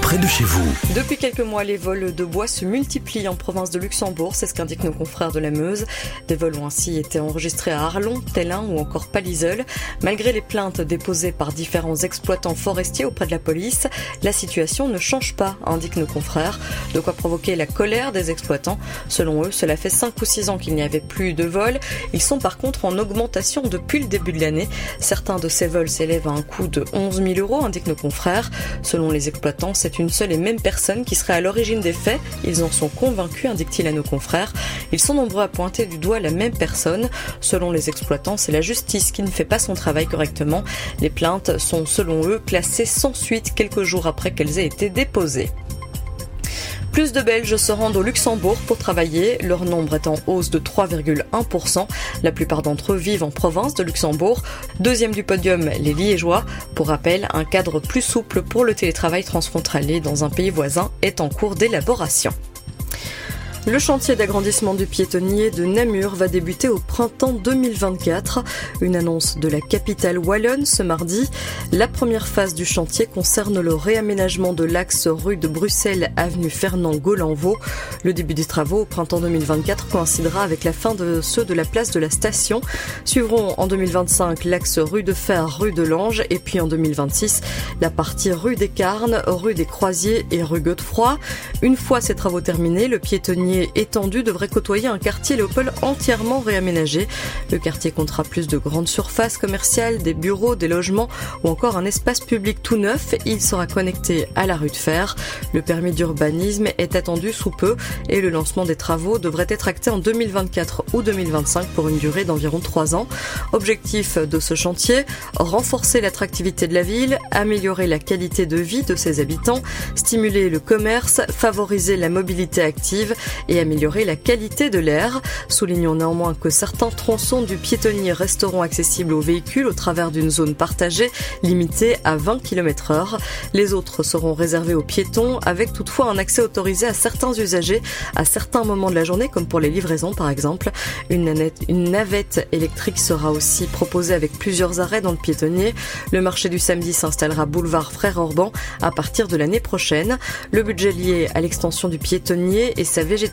Près de chez vous. Depuis quelques mois, les vols de bois se multiplient en province de Luxembourg, c'est ce qu'indiquent nos confrères de la Meuse. Des vols ont ainsi été enregistrés à Arlon, Tellin ou encore Paliseul. Malgré les plaintes déposées par différents exploitants forestiers auprès de la police, la situation ne change pas, indiquent nos confrères. De quoi provoquer la colère des exploitants. Selon eux, cela fait 5 ou 6 ans qu'il n'y avait plus de vols. Ils sont par contre en augmentation depuis le début de l'année. Certains de ces vols s'élèvent à un coût de 11 000 euros, indiquent nos confrères. Selon les c'est une seule et même personne qui serait à l'origine des faits. Ils en sont convaincus, indique-t-il à nos confrères. Ils sont nombreux à pointer du doigt la même personne. Selon les exploitants, c'est la justice qui ne fait pas son travail correctement. Les plaintes sont, selon eux, classées sans suite quelques jours après qu'elles aient été déposées. Plus de Belges se rendent au Luxembourg pour travailler. Leur nombre est en hausse de 3,1%. La plupart d'entre eux vivent en province de Luxembourg. Deuxième du podium, les Liégeois. Pour rappel, un cadre plus souple pour le télétravail transfrontalier dans un pays voisin est en cours d'élaboration. Le chantier d'agrandissement du piétonnier de Namur va débuter au printemps 2024. Une annonce de la capitale wallonne ce mardi. La première phase du chantier concerne le réaménagement de l'axe rue de Bruxelles, avenue Fernand Golanvaux. Le début des travaux au printemps 2024 coïncidera avec la fin de ceux de la place de la station. Suivront en 2025 l'axe rue de Fer, rue de Lange et puis en 2026 la partie rue des Carnes, rue des Croisiers et rue Godefroy. Une fois ces travaux terminés, le piétonnier étendu devrait côtoyer un quartier Léopold entièrement réaménagé. Le quartier comptera plus de grandes surfaces commerciales, des bureaux, des logements ou encore un espace public tout neuf. Il sera connecté à la rue de Fer. Le permis d'urbanisme est attendu sous peu et le lancement des travaux devrait être acté en 2024 ou 2025 pour une durée d'environ 3 ans. Objectif de ce chantier, renforcer l'attractivité de la ville, améliorer la qualité de vie de ses habitants, stimuler le commerce, favoriser la mobilité active et améliorer la qualité de l'air. Soulignons néanmoins que certains tronçons du piétonnier resteront accessibles aux véhicules au travers d'une zone partagée limitée à 20 km heure. Les autres seront réservés aux piétons avec toutefois un accès autorisé à certains usagers à certains moments de la journée comme pour les livraisons par exemple. Une navette, électrique sera aussi proposée avec plusieurs arrêts dans le piétonnier. Le marché du samedi s'installera boulevard Frère Orban à partir de l'année prochaine. Le budget lié à l'extension du piétonnier et sa végétation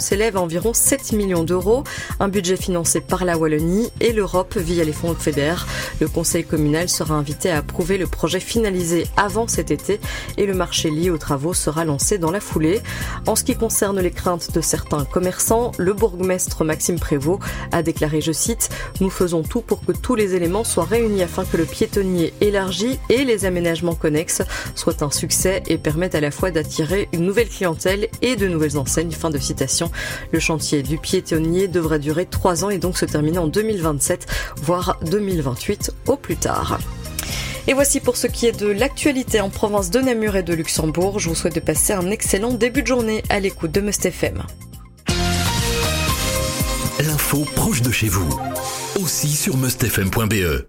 s'élève à environ 7 millions d'euros, un budget financé par la Wallonie et l'Europe via les fonds FEDER. Le conseil communal sera invité à approuver le projet finalisé avant cet été et le marché lié aux travaux sera lancé dans la foulée. En ce qui concerne les craintes de certains commerçants, le bourgmestre Maxime Prévost a déclaré, je cite, Nous faisons tout pour que tous les éléments soient réunis afin que le piétonnier élargi et les aménagements connexes soient un succès et permettent à la fois d'attirer une nouvelle clientèle et de nouvelles enseignes. Fin de citation. Le chantier du piétonnier devrait durer trois ans et donc se terminer en 2027, voire 2028 au plus tard. Et voici pour ce qui est de l'actualité en province de Namur et de Luxembourg. Je vous souhaite de passer un excellent début de journée à l'écoute de Must FM. L'info proche de chez vous, aussi sur mustfm.be.